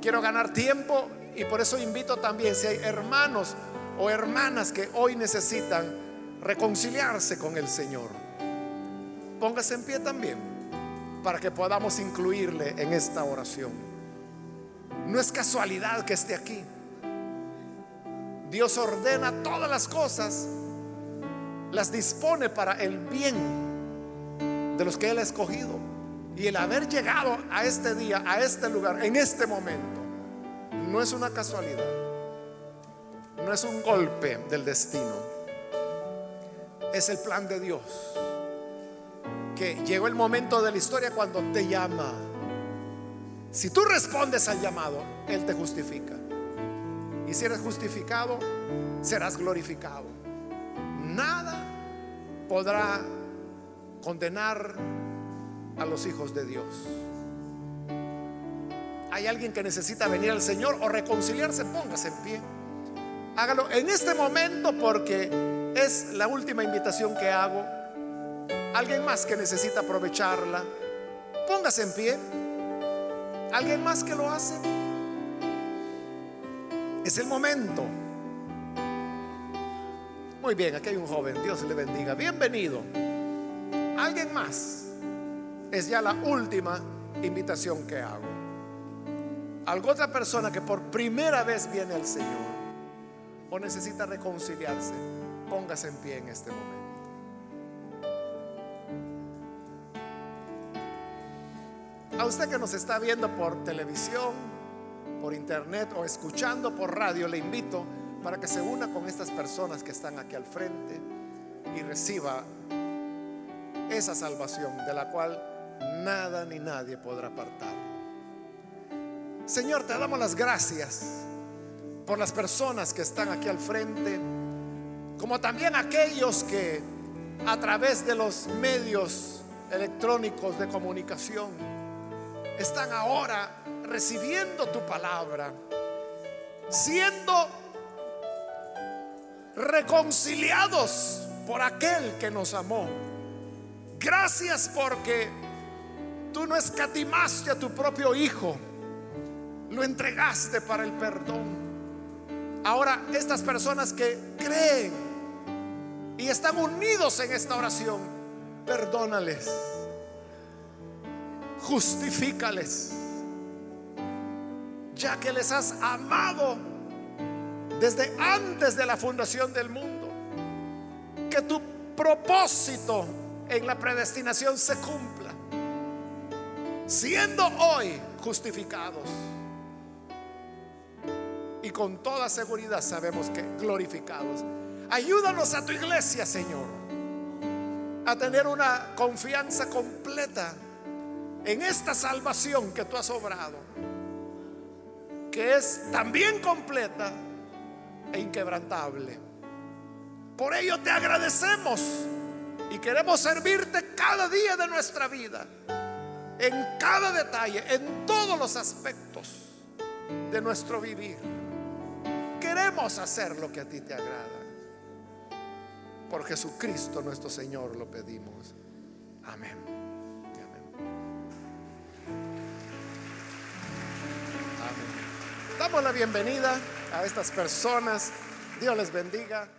Quiero ganar tiempo y por eso invito también si hay hermanos o hermanas que hoy necesitan reconciliarse con el Señor. Póngase en pie también para que podamos incluirle en esta oración. No es casualidad que esté aquí. Dios ordena todas las cosas, las dispone para el bien de los que Él ha escogido. Y el haber llegado a este día, a este lugar, en este momento, no es una casualidad, no es un golpe del destino es el plan de Dios. Que llegó el momento de la historia cuando te llama. Si tú respondes al llamado, Él te justifica. Y si eres justificado, serás glorificado. Nada podrá condenar a los hijos de Dios. Hay alguien que necesita venir al Señor o reconciliarse, póngase en pie. Hágalo en este momento porque es la última invitación que hago. Alguien más que necesita aprovecharla, póngase en pie. Alguien más que lo hace. Es el momento. Muy bien, aquí hay un joven, Dios le bendiga. Bienvenido. Alguien más. Es ya la última invitación que hago. Algo otra persona que por primera vez viene al Señor o necesita reconciliarse, póngase en pie en este momento. A usted que nos está viendo por televisión, por internet o escuchando por radio, le invito para que se una con estas personas que están aquí al frente y reciba esa salvación de la cual nada ni nadie podrá apartar. Señor, te damos las gracias por las personas que están aquí al frente, como también aquellos que a través de los medios electrónicos de comunicación están ahora recibiendo tu palabra, siendo reconciliados por aquel que nos amó. Gracias porque tú no escatimaste a tu propio Hijo, lo entregaste para el perdón. Ahora, estas personas que creen y están unidos en esta oración, perdónales, justifícales, ya que les has amado desde antes de la fundación del mundo, que tu propósito en la predestinación se cumpla, siendo hoy justificados y con toda seguridad sabemos que glorificados. Ayúdanos a tu iglesia, Señor, a tener una confianza completa en esta salvación que tú has obrado, que es también completa e inquebrantable. Por ello te agradecemos y queremos servirte cada día de nuestra vida, en cada detalle, en todos los aspectos de nuestro vivir. Queremos hacer lo que a ti te agrada. Por Jesucristo nuestro Señor lo pedimos. Amén. Damos la bienvenida a estas personas. Dios les bendiga.